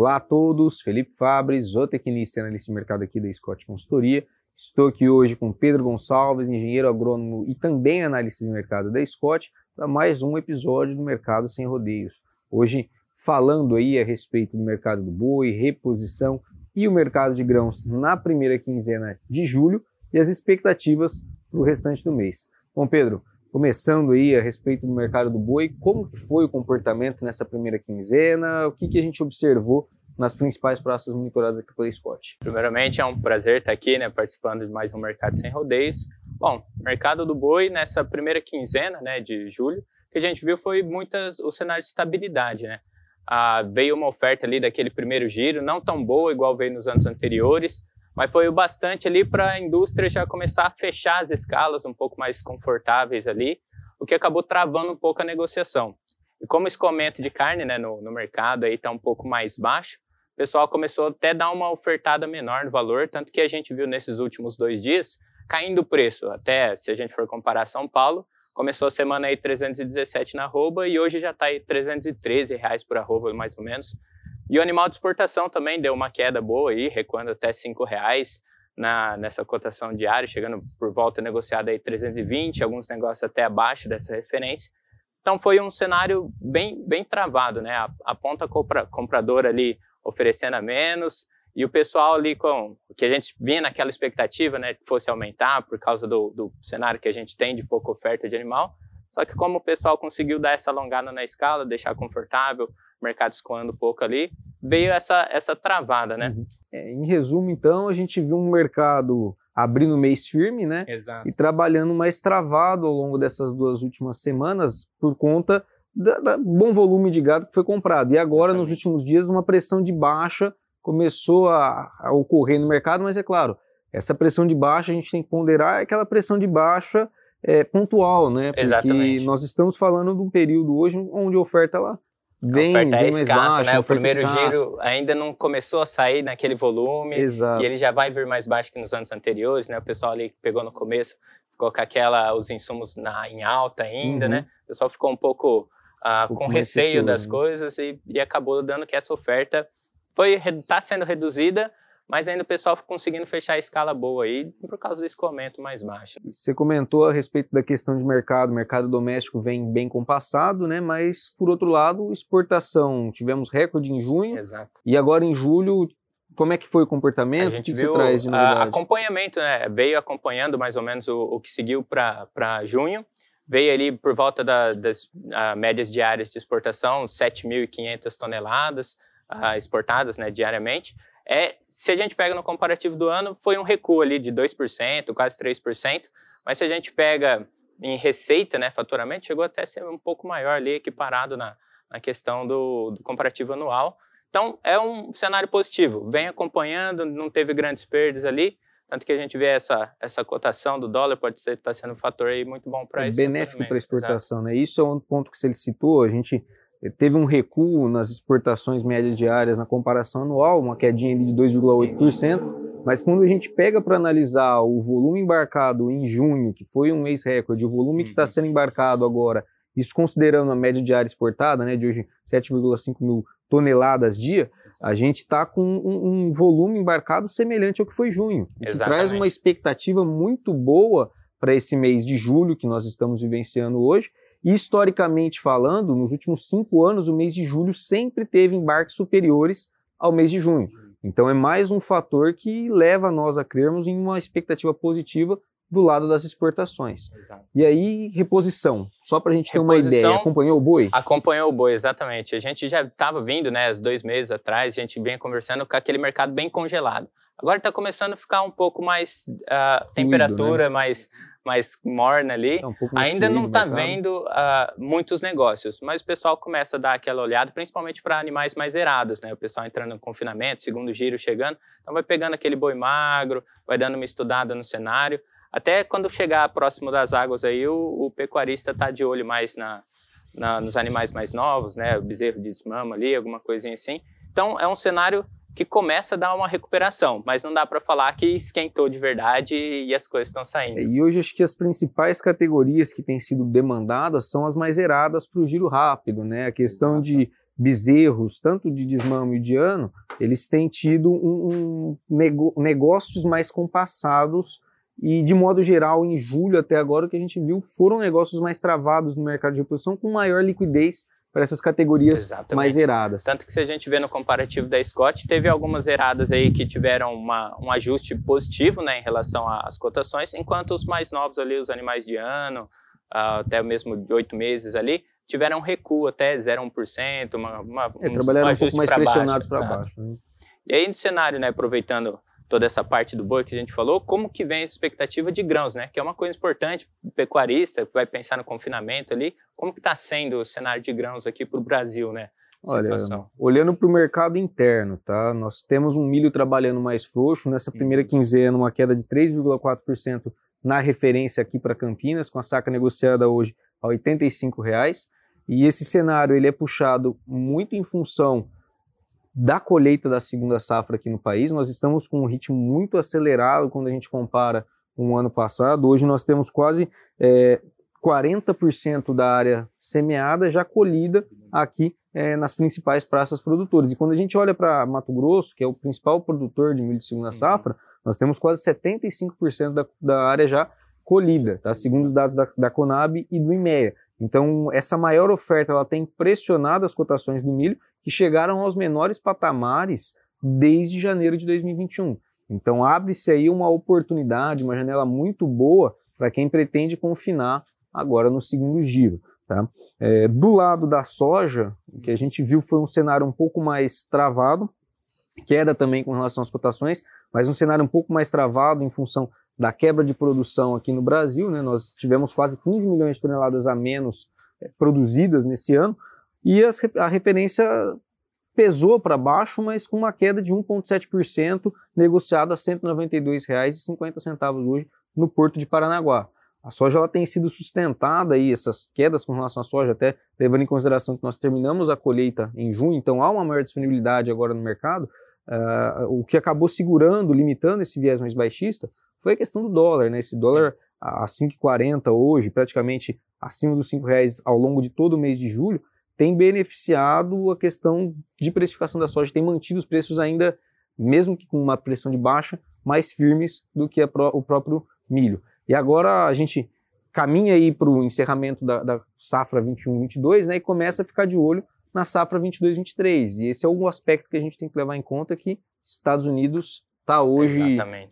Olá a todos, Felipe Fabres, zootecnista e analista de mercado aqui da Scott Consultoria. Estou aqui hoje com Pedro Gonçalves, engenheiro agrônomo e também analista de mercado da Scott, para mais um episódio do Mercado Sem Rodeios. Hoje falando aí a respeito do mercado do boi, reposição e o mercado de grãos na primeira quinzena de julho e as expectativas para o restante do mês. Bom, Pedro, começando aí a respeito do mercado do boi, como foi o comportamento nessa primeira quinzena? O que, que a gente observou nas principais praças monitoradas aqui pela Scott? Primeiramente, é um prazer estar aqui, né, participando de mais um Mercado Sem Rodeios. Bom, mercado do boi nessa primeira quinzena, né, de julho, que a gente viu foi muitas o cenário de estabilidade, né? Ah, veio uma oferta ali daquele primeiro giro, não tão boa igual veio nos anos anteriores, mas foi o bastante ali para a indústria já começar a fechar as escalas um pouco mais confortáveis ali, o que acabou travando um pouco a negociação. E como o escoamento de carne né, no, no mercado está um pouco mais baixo, o pessoal começou até a dar uma ofertada menor no valor, tanto que a gente viu nesses últimos dois dias caindo o preço. Até se a gente for comparar São Paulo, começou a semana aí 317 na arroba e hoje já está aí 313 reais por arroba, mais ou menos. E o animal de exportação também deu uma queda boa aí, recuando até cinco reais na, nessa cotação diária, chegando por volta negociada aí 320, alguns negócios até abaixo dessa referência. Então foi um cenário bem, bem travado, né? A, a ponta compra, compradora ali oferecendo a menos e o pessoal ali com o que a gente vinha naquela expectativa, né, que fosse aumentar por causa do, do cenário que a gente tem de pouca oferta de animal. Só que como o pessoal conseguiu dar essa alongada na escala, deixar confortável, mercado escoando um pouco ali, veio essa, essa travada, né? Uhum. É, em resumo, então, a gente viu um mercado abrindo mês firme, né? Exato. E trabalhando mais travado ao longo dessas duas últimas semanas por conta do bom volume de gado que foi comprado. E agora, Exatamente. nos últimos dias, uma pressão de baixa começou a, a, ocorrer no mercado, mas é claro, essa pressão de baixa a gente tem que ponderar é aquela pressão de baixa é, pontual, né? Porque Exatamente. nós estamos falando de um período hoje onde a oferta ela Vem, a oferta é escassa, baixo, né? O primeiro giro ainda não começou a sair naquele volume. Exato. E ele já vai vir mais baixo que nos anos anteriores, né? O pessoal ali que pegou no começo ficou com aquela, os insumos na, em alta ainda, uhum. né? O pessoal ficou um pouco, uh, um com receio das né? coisas e, e acabou dando que essa oferta foi está sendo reduzida, mas ainda o pessoal conseguindo fechar a escala boa aí por causa do escoamento mais baixo. Você comentou a respeito da questão de mercado, o mercado doméstico vem bem compassado, né? Mas por outro lado, exportação, tivemos recorde em junho. Exato. E agora em julho, como é que foi o comportamento? A gente o que viu traz de novidade? acompanhamento, né? Veio acompanhando mais ou menos o, o que seguiu para junho. Veio ali por volta da, das uh, médias diárias de exportação, 7.500 toneladas uh, exportadas né, diariamente é, se a gente pega no comparativo do ano, foi um recuo ali de 2%, quase 3%, mas se a gente pega em receita, né, faturamento, chegou até a ser um pouco maior ali, equiparado na, na questão do, do comparativo anual. Então, é um cenário positivo, vem acompanhando, não teve grandes perdas ali, tanto que a gente vê essa, essa cotação do dólar, pode ser estar tá sendo um fator aí muito bom para é Benéfico para a exportação, né? Isso é um ponto que você citou, a gente teve um recuo nas exportações médias diárias na comparação anual, uma quedinha de 2,8%, mas quando a gente pega para analisar o volume embarcado em junho, que foi um mês recorde, o volume que está uhum. sendo embarcado agora, isso considerando a média diária exportada, né, de hoje 7,5 mil toneladas dia, a gente está com um, um, volume embarcado semelhante ao que foi junho, que traz uma expectativa muito boa para esse mês de julho que nós estamos vivenciando hoje, historicamente falando, nos últimos cinco anos, o mês de julho sempre teve embarques superiores ao mês de junho. Então é mais um fator que leva nós a crermos em uma expectativa positiva do lado das exportações. Exato. E aí, reposição, só para a gente ter uma ideia, acompanhou o boi? Acompanhou o boi, exatamente. A gente já estava vindo, né, uns dois meses atrás, a gente vinha conversando com aquele mercado bem congelado. Agora está começando a ficar um pouco mais, uh, Fluido, temperatura né? mais mais morna ali, é um ainda não está vendo uh, muitos negócios, mas o pessoal começa a dar aquela olhada, principalmente para animais mais erados, né? O pessoal entrando no confinamento, segundo giro chegando, então vai pegando aquele boi magro, vai dando uma estudada no cenário, até quando chegar próximo das águas aí, o, o pecuarista está de olho mais na, na, nos animais mais novos, né? O bezerro de desmama ali, alguma coisinha assim. Então é um cenário que começa a dar uma recuperação, mas não dá para falar que esquentou de verdade e as coisas estão saindo. É, e hoje acho que as principais categorias que têm sido demandadas são as mais eradas para o giro rápido, né? A questão de bezerros, tanto de desmame e de ano, eles têm tido um, um negócios mais compassados e, de modo geral, em julho até agora, o que a gente viu foram negócios mais travados no mercado de reposição, com maior liquidez para essas categorias Exatamente. mais zeradas. Tanto que se a gente vê no comparativo da Scott, teve algumas zeradas aí que tiveram uma, um ajuste positivo né, em relação às cotações, enquanto os mais novos ali, os animais de ano, uh, até mesmo de oito meses ali, tiveram um recuo até 0,1%, uma, uma, é, um, trabalharam um, um pouco mais pressionados para baixo. Né? E aí no cenário, né, aproveitando toda essa parte do boi que a gente falou, como que vem a expectativa de grãos, né? Que é uma coisa importante, pecuarista que vai pensar no confinamento ali, como que está sendo o cenário de grãos aqui para o Brasil, né? Olha, olhando para o mercado interno, tá? Nós temos um milho trabalhando mais frouxo, nessa primeira uhum. quinzena uma queda de 3,4% na referência aqui para Campinas, com a saca negociada hoje a 85 reais. E esse cenário ele é puxado muito em função da colheita da segunda safra aqui no país. Nós estamos com um ritmo muito acelerado quando a gente compara com o ano passado. Hoje nós temos quase é, 40% da área semeada já colhida aqui é, nas principais praças produtoras. E quando a gente olha para Mato Grosso, que é o principal produtor de milho de segunda safra, nós temos quase 75% da, da área já colhida, tá? segundo os dados da, da Conab e do IMEA. Então, essa maior oferta ela tem pressionado as cotações do milho que chegaram aos menores patamares desde janeiro de 2021. Então abre-se aí uma oportunidade, uma janela muito boa para quem pretende confinar agora no segundo giro. Tá? É, do lado da soja, o que a gente viu foi um cenário um pouco mais travado, queda também com relação às cotações, mas um cenário um pouco mais travado em função da quebra de produção aqui no Brasil. Né? Nós tivemos quase 15 milhões de toneladas a menos é, produzidas nesse ano, e as, a referência pesou para baixo, mas com uma queda de 1,7%, negociado a R$ 192,50 hoje no Porto de Paranaguá. A soja ela tem sido sustentada aí, essas quedas com relação à soja, até levando em consideração que nós terminamos a colheita em junho, então há uma maior disponibilidade agora no mercado. Uh, o que acabou segurando, limitando esse viés mais baixista, foi a questão do dólar, né? Esse dólar a 5,40 hoje, praticamente acima dos R$ reais ao longo de todo o mês de julho, tem beneficiado a questão de precificação da soja, tem mantido os preços ainda, mesmo que com uma pressão de baixa, mais firmes do que pró o próprio milho. E agora a gente caminha aí para o encerramento da, da safra 21-22 né, e começa a ficar de olho na safra 22-23. E esse é um aspecto que a gente tem que levar em conta que Estados Unidos está hoje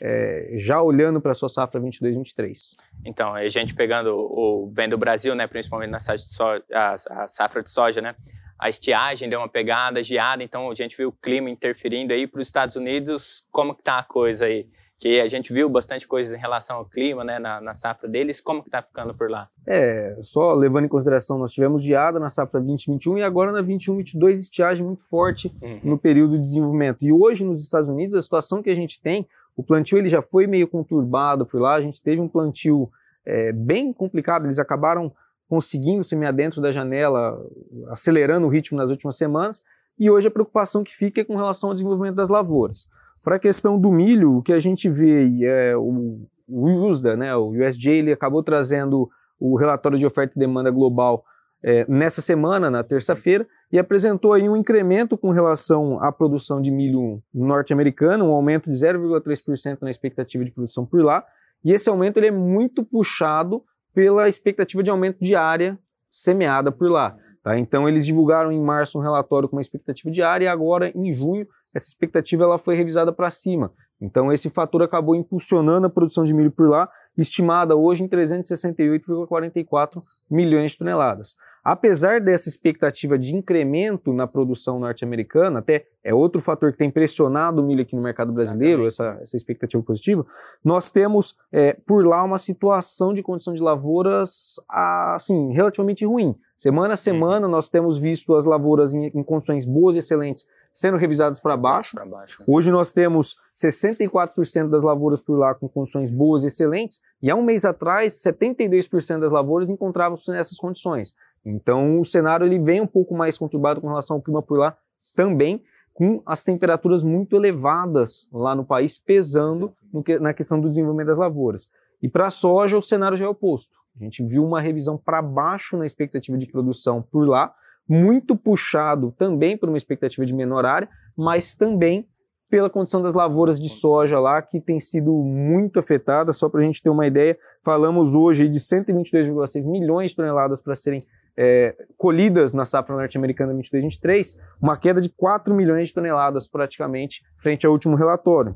é, já olhando para a sua safra 22-23? Então, a gente pegando o bem do Brasil, né, principalmente na safra de soja, a, a safra de soja, né, a estiagem deu uma pegada, geada, então a gente viu o clima interferindo aí para os Estados Unidos, como que tá a coisa aí? Que a gente viu bastante coisas em relação ao clima, né, na, na safra deles. Como que está ficando por lá? É, só levando em consideração, nós tivemos geada na safra 2021 e agora na 21-22 estiagem muito forte uhum. no período de desenvolvimento. E hoje nos Estados Unidos, a situação que a gente tem, o plantio ele já foi meio conturbado por lá, a gente teve um plantio é, bem complicado, eles acabaram conseguindo semear dentro da janela, acelerando o ritmo nas últimas semanas, e hoje a preocupação que fica é com relação ao desenvolvimento das lavouras. Para a questão do milho, o que a gente vê é o, o USDA, né, o USDA, ele acabou trazendo o relatório de oferta e demanda global é, nessa semana, na terça-feira, e apresentou aí um incremento com relação à produção de milho norte-americano, um aumento de 0,3% na expectativa de produção por lá, e esse aumento ele é muito puxado pela expectativa de aumento de área semeada por lá. Tá? Então eles divulgaram em março um relatório com uma expectativa de área e agora em junho essa expectativa ela foi revisada para cima. Então esse fator acabou impulsionando a produção de milho por lá, estimada hoje em 368,44 milhões de toneladas. Apesar dessa expectativa de incremento na produção norte-americana, até é outro fator que tem pressionado o milho aqui no mercado brasileiro, essa, essa expectativa positiva, nós temos é, por lá uma situação de condição de lavouras assim, relativamente ruim. Semana a semana nós temos visto as lavouras em, em condições boas e excelentes sendo revisados para baixo. baixo. Hoje nós temos 64% das lavouras por lá com condições boas e excelentes, e há um mês atrás, 72% das lavouras encontravam-se nessas condições. Então o cenário ele vem um pouco mais conturbado com relação ao clima por lá também, com as temperaturas muito elevadas lá no país, pesando no que, na questão do desenvolvimento das lavouras. E para a soja, o cenário já é oposto. A gente viu uma revisão para baixo na expectativa de produção por lá, muito puxado também por uma expectativa de menor área, mas também pela condição das lavouras de soja lá, que tem sido muito afetada. Só para a gente ter uma ideia, falamos hoje de 122,6 milhões de toneladas para serem é, colhidas na safra norte-americana 22-23, uma queda de 4 milhões de toneladas praticamente frente ao último relatório.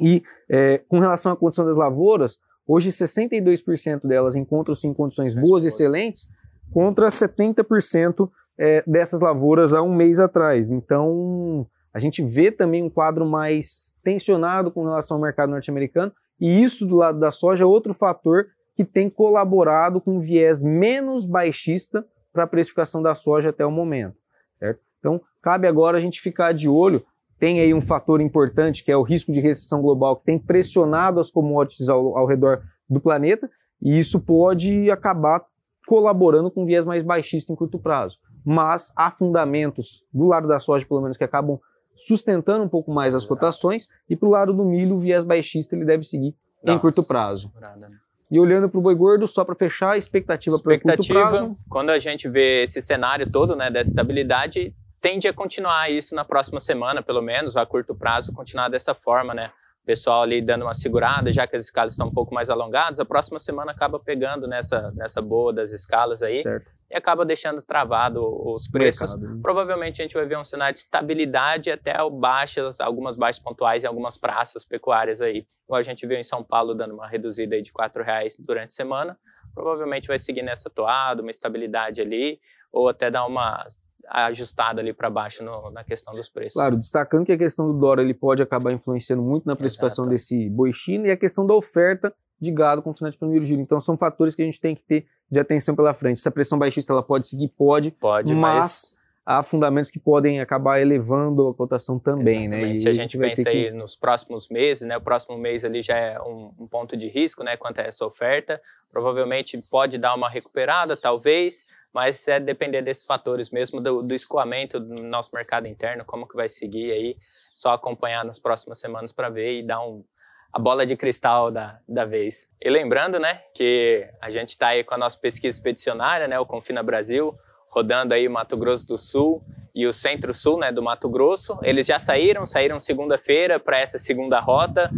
E é, com relação à condição das lavouras, hoje 62% delas encontram-se em condições boas e excelentes, contra 70% é, dessas lavouras há um mês atrás. Então, a gente vê também um quadro mais tensionado com relação ao mercado norte-americano, e isso do lado da soja é outro fator que tem colaborado com um viés menos baixista para a precificação da soja até o momento. Certo? Então, cabe agora a gente ficar de olho. Tem aí um fator importante que é o risco de recessão global que tem pressionado as commodities ao, ao redor do planeta, e isso pode acabar colaborando com um viés mais baixista em curto prazo. Mas há fundamentos do lado da soja, pelo menos, que acabam sustentando um pouco mais as cotações, e para o lado do milho, o viés baixista ele deve seguir Nossa, em curto prazo. Né? E olhando para o boi gordo, só para fechar, a expectativa para curto prazo. Quando a gente vê esse cenário todo, né, dessa estabilidade, tende a continuar isso na próxima semana, pelo menos, a curto prazo, continuar dessa forma, né? Pessoal ali dando uma segurada, já que as escalas estão um pouco mais alongadas, a próxima semana acaba pegando nessa, nessa boa das escalas aí certo. e acaba deixando travado os preços. Mercado. Né? Provavelmente a gente vai ver um cenário de estabilidade até baixas, algumas baixas pontuais em algumas praças pecuárias aí. Igual a gente viu em São Paulo dando uma reduzida aí de R$ reais durante a semana, provavelmente vai seguir nessa toada, uma estabilidade ali, ou até dar uma ajustada ali para baixo no, na questão dos preços. Claro, destacando que a questão do dólar ele pode acabar influenciando muito na precificação Exato. desse boi China e a questão da oferta de gado com final de primeiro giro. Então são fatores que a gente tem que ter de atenção pela frente. Essa pressão baixista ela pode seguir, pode, pode mas, mas há fundamentos que podem acabar elevando a cotação também, né? E Se a gente, a gente pensa aí que... nos próximos meses, né? O próximo mês ali já é um, um, ponto de risco, né? Quanto a essa oferta, provavelmente pode dar uma recuperada, talvez, mas é depender desses fatores mesmo do, do escoamento do nosso mercado interno, como que vai seguir aí, só acompanhar nas próximas semanas para ver e dar um, a bola de cristal da, da vez. E lembrando, né, que a gente está aí com a nossa pesquisa expedicionária, né, o Confina Brasil, rodando aí o Mato Grosso do Sul e o Centro-Sul, né, do Mato Grosso. Eles já saíram, saíram segunda-feira para essa segunda rota,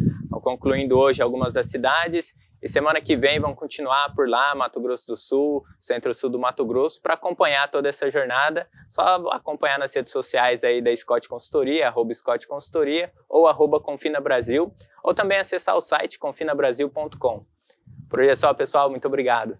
concluindo hoje algumas das cidades e semana que vem vão continuar por lá, Mato Grosso do Sul, Centro-Sul do Mato Grosso, para acompanhar toda essa jornada. Só acompanhar nas redes sociais aí da Scott Consultoria, arroba Scott Consultoria, ou arroba Confina Brasil, ou também acessar o site confinabrasil.com. Por hoje é só, pessoal. Muito obrigado.